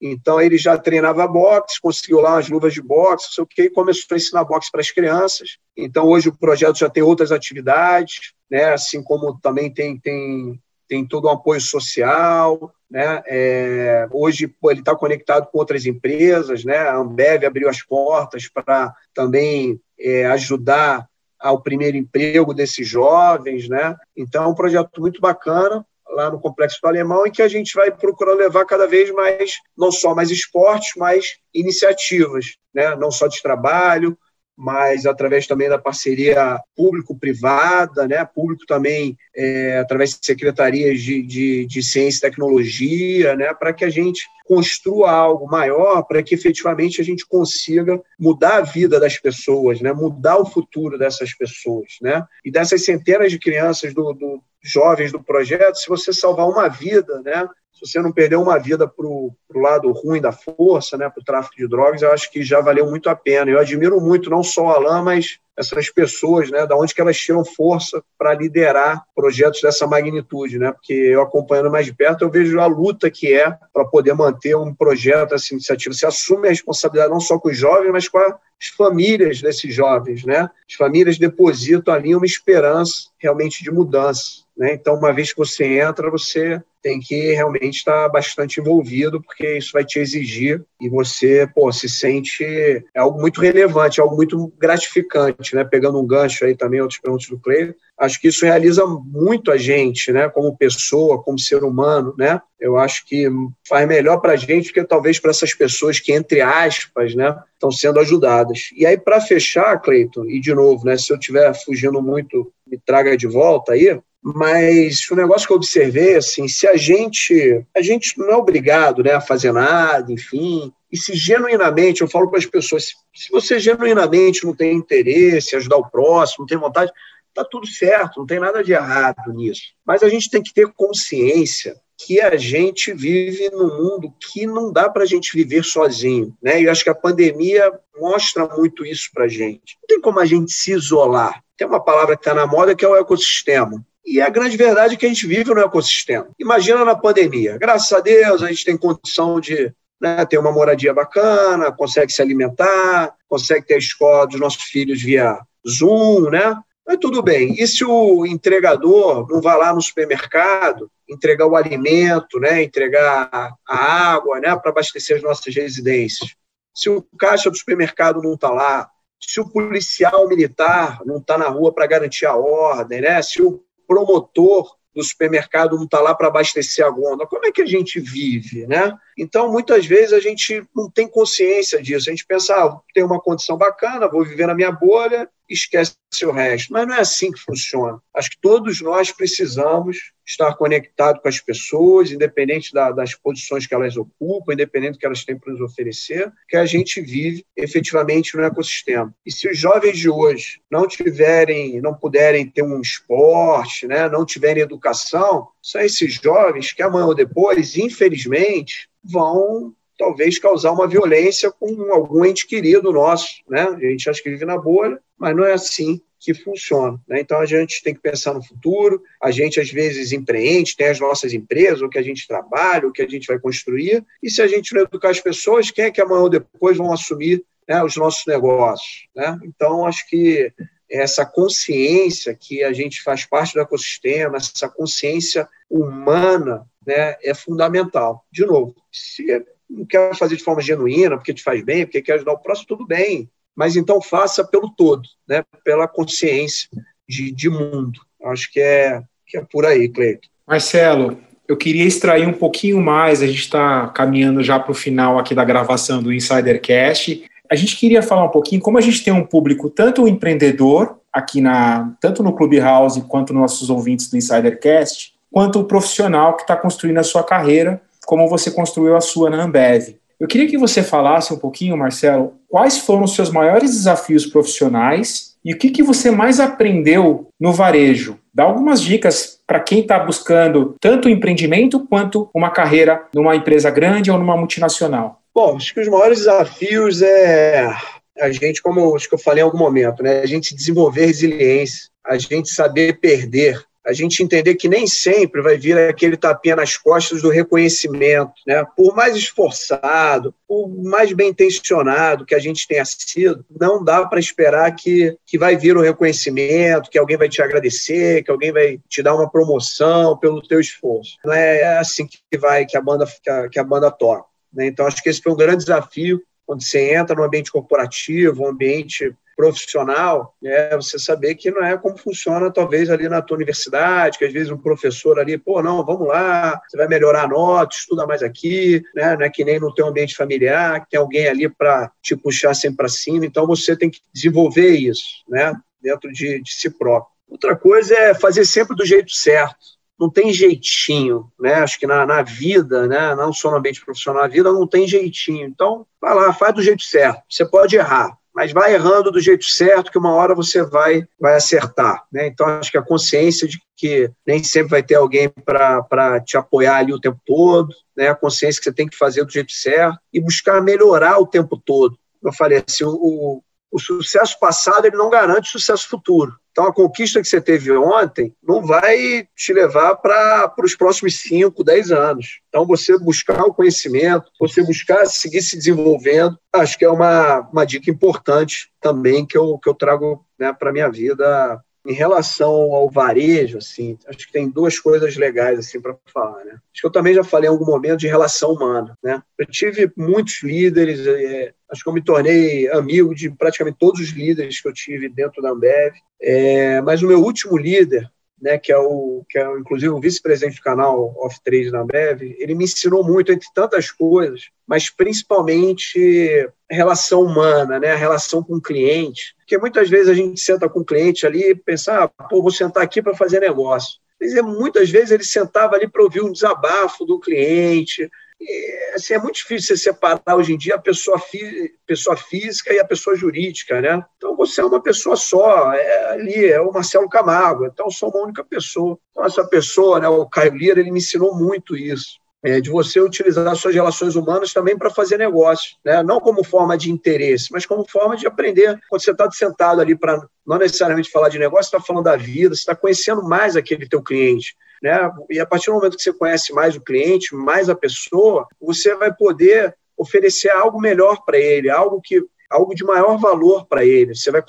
Então ele já treinava boxe, conseguiu lá as luvas de boxe, sei o quê, e começou a ensinar boxe para as crianças. Então hoje o projeto já tem outras atividades, né? Assim como também tem tem tem todo um apoio social, né? É, hoje pô, ele está conectado com outras empresas, né? A Ambev abriu as portas para também é, ajudar ao primeiro emprego desses jovens, né? Então é um projeto muito bacana lá no Complexo do Alemão, em que a gente vai procurar levar cada vez mais, não só mais esportes, mas iniciativas, né? não só de trabalho, mas através também da parceria público-privada, né? público também é, através de secretarias de, de, de ciência e tecnologia, né? para que a gente construa algo maior, para que efetivamente a gente consiga mudar a vida das pessoas, né? mudar o futuro dessas pessoas. Né? E dessas centenas de crianças, do, do jovens do projeto, se você salvar uma vida, né? Se você não perder uma vida para o lado ruim da força, né, para o tráfico de drogas, eu acho que já valeu muito a pena. Eu admiro muito não só o Alain, mas essas pessoas, né, da onde que elas tiram força para liderar projetos dessa magnitude, né? Porque eu acompanhando mais de perto, eu vejo a luta que é para poder manter um projeto, essa iniciativa. Você assume a responsabilidade não só com os jovens, mas com a as famílias desses jovens, né? As famílias depositam ali uma esperança realmente de mudança, né? Então, uma vez que você entra, você tem que realmente estar bastante envolvido, porque isso vai te exigir e você, pô, se sente é algo muito relevante, é algo muito gratificante, né? Pegando um gancho aí também outros perguntas do Cleio, acho que isso realiza muito a gente, né? Como pessoa, como ser humano, né? Eu acho que faz melhor para a gente que talvez para essas pessoas que entre aspas, né? Estão sendo ajudadas. E aí para fechar, Cleiton, e de novo, né? Se eu estiver fugindo muito, me traga de volta aí mas o negócio que eu observei, assim, se a gente, a gente não é obrigado, né, a fazer nada, enfim, e se genuinamente, eu falo para as pessoas, se você genuinamente não tem interesse em ajudar o próximo, não tem vontade, tá tudo certo, não tem nada de errado nisso. Mas a gente tem que ter consciência que a gente vive num mundo que não dá para a gente viver sozinho, né? E eu acho que a pandemia mostra muito isso para a gente. Não tem como a gente se isolar. Tem uma palavra que está na moda que é o ecossistema. E a grande verdade é que a gente vive no ecossistema. Imagina na pandemia. Graças a Deus, a gente tem condição de né, ter uma moradia bacana, consegue se alimentar, consegue ter a escola dos nossos filhos via Zoom, né? Mas tudo bem. E se o entregador não vai lá no supermercado entregar o alimento, né, entregar a água né, para abastecer as nossas residências? Se o caixa do supermercado não está lá, se o policial militar não está na rua para garantir a ordem, né? se o promotor do supermercado não está lá para abastecer a gôndola. Como é que a gente vive, né? Então, muitas vezes a gente não tem consciência disso. A gente pensa, ah, tem uma condição bacana, vou viver na minha bolha, esquece o resto. Mas não é assim que funciona. Acho que todos nós precisamos estar conectados com as pessoas, independente da, das posições que elas ocupam, independente do que elas têm para nos oferecer, que a gente vive efetivamente no ecossistema. E se os jovens de hoje não tiverem, não puderem ter um esporte, né, não tiverem educação, são esses jovens que amanhã ou depois, infelizmente, vão talvez causar uma violência com algum ente querido nosso, né? A gente acha que vive na bolha, mas não é assim que funciona. Né? Então a gente tem que pensar no futuro, a gente às vezes empreende, tem as nossas empresas, o que a gente trabalha, o que a gente vai construir, e se a gente não educar as pessoas, quem é que amanhã ou depois vão assumir né, os nossos negócios? Né? Então acho que essa consciência que a gente faz parte do ecossistema, essa consciência humana, né, é fundamental. De novo, se não quer fazer de forma genuína, porque te faz bem, porque quer ajudar o próximo, tudo bem mas então faça pelo todo, né? pela consciência de, de mundo. Acho que é, que é por aí, Cleiton. Marcelo, eu queria extrair um pouquinho mais, a gente está caminhando já para o final aqui da gravação do Insidercast. A gente queria falar um pouquinho como a gente tem um público, tanto empreendedor, aqui na, tanto no Clubhouse quanto nos nossos ouvintes do Insidercast, quanto o profissional que está construindo a sua carreira, como você construiu a sua na Ambev. Eu queria que você falasse um pouquinho, Marcelo, quais foram os seus maiores desafios profissionais e o que, que você mais aprendeu no varejo. Dá algumas dicas para quem está buscando tanto empreendimento quanto uma carreira numa empresa grande ou numa multinacional. Bom, acho que os maiores desafios é a gente, como acho que eu falei em algum momento, né, a gente desenvolver resiliência, a gente saber perder, a gente entender que nem sempre vai vir aquele tapinha nas costas do reconhecimento, né? Por mais esforçado, por mais bem intencionado que a gente tenha sido, não dá para esperar que, que vai vir o reconhecimento, que alguém vai te agradecer, que alguém vai te dar uma promoção pelo teu esforço. Não é assim que vai que a banda que a, que a banda toca. Né? Então acho que esse foi um grande desafio quando você entra no ambiente corporativo, um ambiente profissional, é você saber que não é como funciona talvez ali na tua universidade, que às vezes um professor ali, pô, não, vamos lá, você vai melhorar a nota, estuda mais aqui, né? não é que nem no teu ambiente familiar, que tem alguém ali para te puxar sempre para cima, então você tem que desenvolver isso, né, dentro de, de si próprio. Outra coisa é fazer sempre do jeito certo, não tem jeitinho, né? Acho que na, na vida, né? Não só no ambiente profissional, na vida não tem jeitinho. Então, vai lá, faz do jeito certo. Você pode errar, mas vai errando do jeito certo, que uma hora você vai, vai acertar. Né? Então, acho que a consciência de que nem sempre vai ter alguém para te apoiar ali o tempo todo, né? a consciência que você tem que fazer do jeito certo e buscar melhorar o tempo todo. Eu falei assim, o, o sucesso passado ele não garante sucesso futuro. Então, a conquista que você teve ontem não vai te levar para os próximos 5, 10 anos. Então, você buscar o conhecimento, você buscar seguir se desenvolvendo, acho que é uma, uma dica importante também que eu, que eu trago né, para a minha vida em relação ao varejo, assim, acho que tem duas coisas legais assim para falar, né? Acho que eu também já falei em algum momento de relação humana, né? Eu tive muitos líderes, é, acho que eu me tornei amigo de praticamente todos os líderes que eu tive dentro da Ambev, é, mas o meu último líder, né, que é o que é inclusive o vice-presidente do canal Off Trade da Ambev, ele me ensinou muito entre tantas coisas, mas principalmente relação humana, né, a relação com o cliente, porque muitas vezes a gente senta com o cliente ali e pensa, ah, pô, vou sentar aqui para fazer negócio. Mas muitas vezes ele sentava ali para ouvir um desabafo do cliente, e, assim, é muito difícil você separar hoje em dia a pessoa, fí pessoa física e a pessoa jurídica, né? Então você é uma pessoa só, é ali, é o Marcelo Camargo, então eu sou uma única pessoa. Então essa pessoa, né, o Caio Lira, ele me ensinou muito isso. É, de você utilizar suas relações humanas também para fazer negócio, né? não como forma de interesse, mas como forma de aprender. Quando você está sentado ali para não necessariamente falar de negócio, está falando da vida, você está conhecendo mais aquele teu cliente. Né? E a partir do momento que você conhece mais o cliente, mais a pessoa, você vai poder oferecer algo melhor para ele, algo que algo de maior valor para ele. Você vai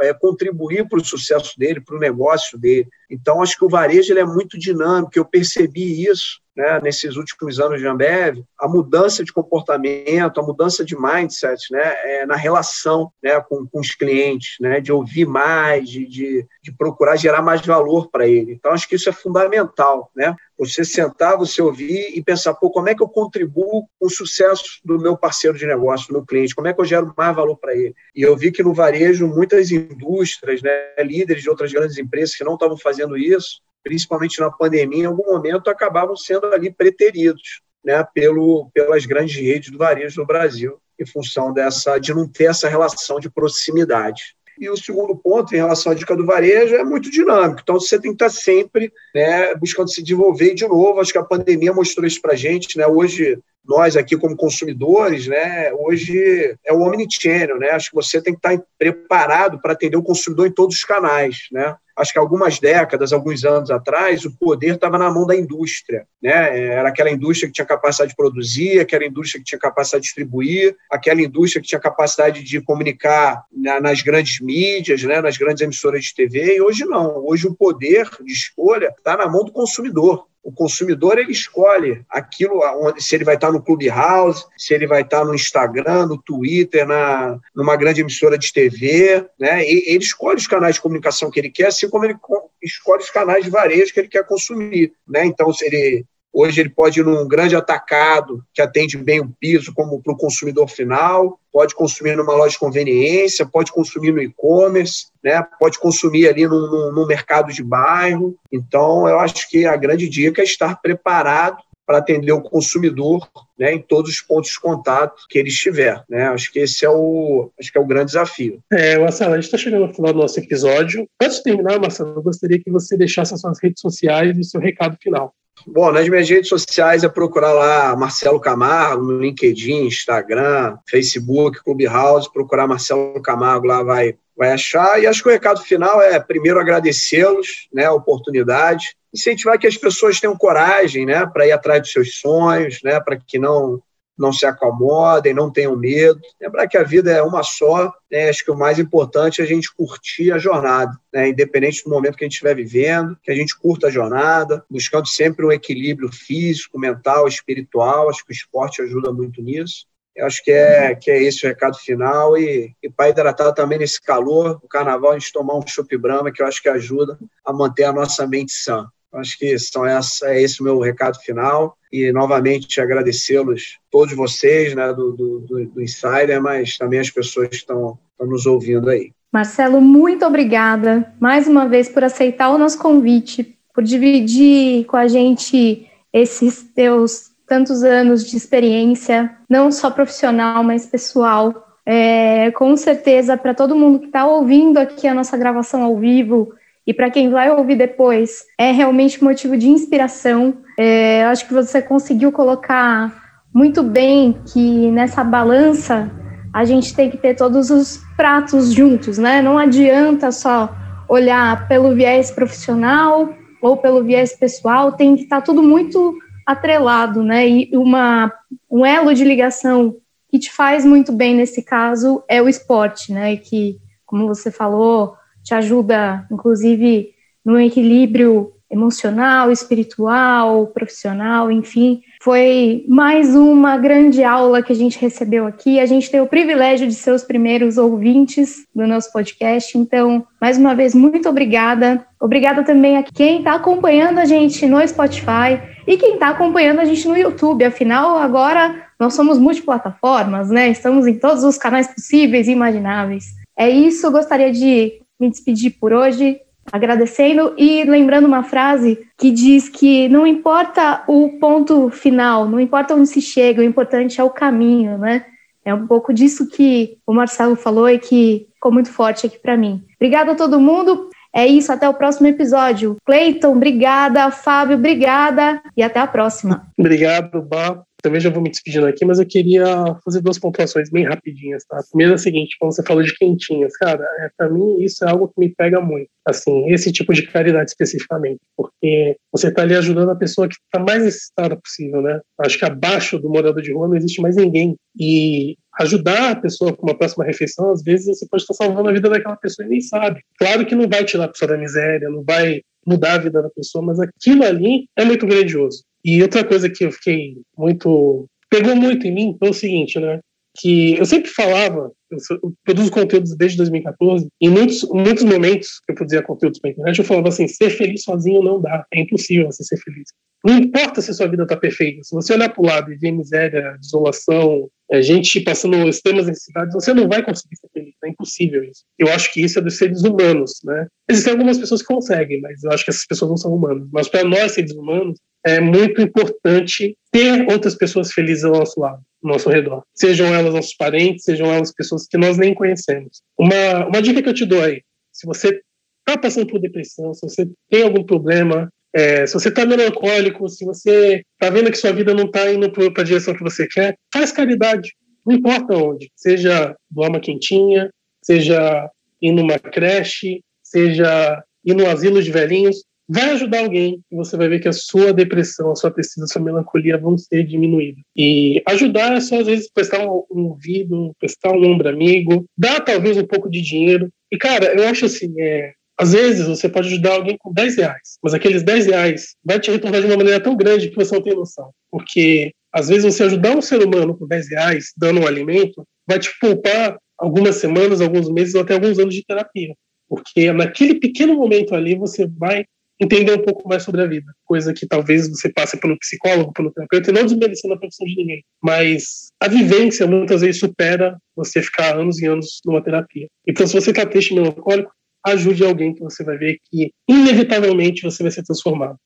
é, contribuir para o sucesso dele, para o negócio dele. Então, acho que o varejo ele é muito dinâmico. Eu percebi isso né, nesses últimos anos de Ambev, a mudança de comportamento, a mudança de mindset né, é, na relação né, com, com, os clientes, né, de ouvir mais, de, de, de procurar gerar mais valor para ele. Então, acho que isso é fundamental. Né? Você sentar, você ouvir e pensar, pô, como é que eu contribuo com o sucesso do meu parceiro de negócio, do meu cliente? Como é que eu gero mais valor para ele? E eu vi que no varejo, muitas indústrias, né, líderes de outras grandes empresas que não estavam fazendo isso, principalmente na pandemia, em algum momento acabavam sendo ali preteridos né, pelo, pelas grandes redes do varejo do Brasil, em função dessa de não ter essa relação de proximidade. E o segundo ponto, em relação à dica do varejo, é muito dinâmico. Então, você tem que estar sempre né, buscando se desenvolver. E, de novo, acho que a pandemia mostrou isso para a gente. Né? Hoje, nós aqui como consumidores, né, hoje é o omnichannel, né? Acho que você tem que estar preparado para atender o consumidor em todos os canais, né? Acho que algumas décadas, alguns anos atrás, o poder estava na mão da indústria. Né? Era aquela indústria que tinha capacidade de produzir, aquela indústria que tinha capacidade de distribuir, aquela indústria que tinha capacidade de comunicar nas grandes mídias, né? nas grandes emissoras de TV, e hoje não. Hoje o poder de escolha está na mão do consumidor o consumidor ele escolhe aquilo onde, se ele vai estar no Clubhouse, se ele vai estar no Instagram, no Twitter, na, numa grande emissora de TV, né? E, ele escolhe os canais de comunicação que ele quer, assim como ele escolhe os canais de varejo que ele quer consumir, né? Então, se ele Hoje ele pode ir num grande atacado que atende bem o piso como para o consumidor final, pode consumir numa loja de conveniência, pode consumir no e-commerce, né? pode consumir ali no mercado de bairro. Então, eu acho que a grande dica é estar preparado para atender o consumidor né, em todos os pontos de contato que ele estiver. Né? Acho que esse é o, acho que é o grande desafio. É, Marcelo, a gente está chegando ao final do nosso episódio. Antes de terminar, Marcelo, eu gostaria que você deixasse as suas redes sociais e o seu recado final. Bom, nas minhas redes sociais é procurar lá Marcelo Camargo no LinkedIn, Instagram, Facebook, Clubhouse, procurar Marcelo Camargo lá vai vai achar. E acho que o recado final é primeiro agradecê-los, né, a oportunidade, incentivar que as pessoas tenham coragem, né, para ir atrás dos seus sonhos, né, para que não não se acomodem, não tenham medo. Lembrar que a vida é uma só, né? acho que o mais importante é a gente curtir a jornada, né? independente do momento que a gente estiver vivendo, que a gente curta a jornada, buscando sempre um equilíbrio físico, mental, espiritual. Acho que o esporte ajuda muito nisso. Eu acho que é, que é esse o recado final. E, e para hidratar também nesse calor, o carnaval, a gente tomar um chopp brama, que eu acho que ajuda a manter a nossa mente sã. Acho que são essa, é esse o meu recado final. E novamente agradecê-los, todos vocês né, do, do, do Insider, mas também as pessoas que estão, estão nos ouvindo aí. Marcelo, muito obrigada mais uma vez por aceitar o nosso convite, por dividir com a gente esses teus tantos anos de experiência, não só profissional, mas pessoal. É, com certeza, para todo mundo que está ouvindo aqui a nossa gravação ao vivo, e para quem vai ouvir depois, é realmente motivo de inspiração. É, eu acho que você conseguiu colocar muito bem que nessa balança a gente tem que ter todos os pratos juntos, né? Não adianta só olhar pelo viés profissional ou pelo viés pessoal, tem que estar tá tudo muito atrelado, né? E uma, um elo de ligação que te faz muito bem nesse caso é o esporte, né? Que, como você falou, te ajuda, inclusive, no equilíbrio emocional, espiritual, profissional, enfim. Foi mais uma grande aula que a gente recebeu aqui. A gente tem o privilégio de ser os primeiros ouvintes do nosso podcast. Então, mais uma vez, muito obrigada. Obrigada também a quem está acompanhando a gente no Spotify e quem está acompanhando a gente no YouTube. Afinal, agora nós somos multiplataformas, né? Estamos em todos os canais possíveis e imagináveis. É isso, gostaria de me despedir por hoje agradecendo e lembrando uma frase que diz que não importa o ponto final, não importa onde se chega, o importante é o caminho, né? É um pouco disso que o Marcelo falou e que ficou muito forte aqui para mim. Obrigada a todo mundo. É isso, até o próximo episódio. Cleiton, obrigada. Fábio, obrigada. E até a próxima. Obrigado, Bá também já vou me despedindo aqui, mas eu queria fazer duas pontuações bem rapidinhas, tá? A primeira é a seguinte, quando você falou de quentinhas, cara, é, para mim isso é algo que me pega muito, assim, esse tipo de caridade especificamente, porque você tá ali ajudando a pessoa que tá mais necessitada possível, né? Acho que abaixo do morador de rua não existe mais ninguém, e ajudar a pessoa com uma próxima refeição, às vezes você pode estar salvando a vida daquela pessoa e nem sabe. Claro que não vai tirar a pessoa da miséria, não vai mudar a vida da pessoa, mas aquilo ali é muito grandioso. E outra coisa que eu fiquei muito. pegou muito em mim foi o seguinte, né? Que eu sempre falava, eu produzo conteúdos desde 2014, e em muitos, muitos momentos que eu produzia conteúdos para internet, eu falava assim: ser feliz sozinho não dá, é impossível você ser feliz. Não importa se sua vida está perfeita, se você olhar para o lado e ver miséria, desolação, é, gente passando extremas necessidades, você não vai conseguir ser feliz, é impossível isso. Eu acho que isso é dos seres humanos, né? Existem algumas pessoas que conseguem, mas eu acho que essas pessoas não são humanas. Mas para nós, seres humanos, é muito importante ter outras pessoas felizes ao nosso lado, ao nosso redor. Sejam elas nossos parentes, sejam elas pessoas que nós nem conhecemos. Uma, uma dica que eu te dou aí, se você está passando por depressão, se você tem algum problema, é, se você está melancólico, se você está vendo que sua vida não está indo para a direção que você quer, faz caridade. Não importa onde. Seja doar uma quentinha, seja ir numa creche, seja ir no asilo de velhinhos. Vai ajudar alguém e você vai ver que a sua depressão, a sua tristeza, a sua melancolia vão ser diminuídas. E ajudar é só, às vezes, prestar um, ouvido, prestar um ombro amigo, dar talvez um pouco de dinheiro. E, cara, eu acho assim, é, às vezes você pode ajudar alguém com 10 reais, mas aqueles 10 reais vai te retornar de uma maneira tão grande que você não tem noção. Porque às vezes você ajudar um ser humano com 10 reais, dando um alimento, vai te poupar algumas semanas, alguns meses ou até alguns anos de terapia. Porque naquele pequeno momento ali você vai entender um pouco mais sobre a vida, coisa que talvez você passe pelo psicólogo, pelo terapeuta, e não desmerecendo a profissão de ninguém. Mas a vivência muitas vezes supera você ficar anos e anos numa terapia. Então, se você está triste melancólico, ajude alguém que você vai ver que, inevitavelmente, você vai ser transformado.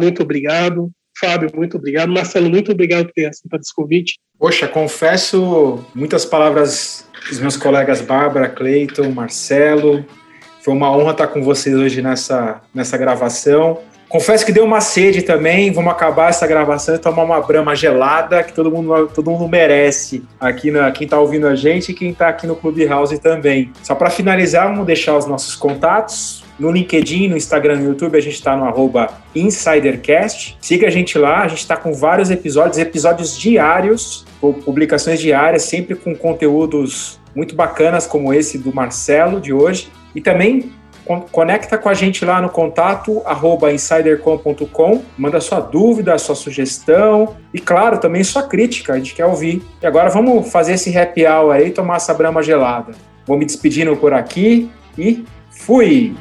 Muito obrigado. Fábio, muito obrigado. Marcelo, muito obrigado por ter aceitado esse convite. Poxa, confesso muitas palavras dos meus colegas Bárbara, Cleiton, Marcelo. Foi uma honra estar com vocês hoje nessa, nessa gravação. Confesso que deu uma sede também. Vamos acabar essa gravação e tomar uma brama gelada que todo mundo, todo mundo merece aqui na quem está ouvindo a gente e quem está aqui no Clubhouse também. Só para finalizar, vamos deixar os nossos contatos. No LinkedIn, no Instagram, no YouTube, a gente está no InsiderCast. Siga a gente lá, a gente está com vários episódios, episódios diários, publicações diárias, sempre com conteúdos muito bacanas como esse do Marcelo de hoje. E também conecta com a gente lá no contato arroba insidercom.com, manda sua dúvida, sua sugestão e, claro, também sua crítica, a gente quer ouvir. E agora vamos fazer esse happy hour aí tomar essa brama gelada. Vou me despedindo por aqui e fui!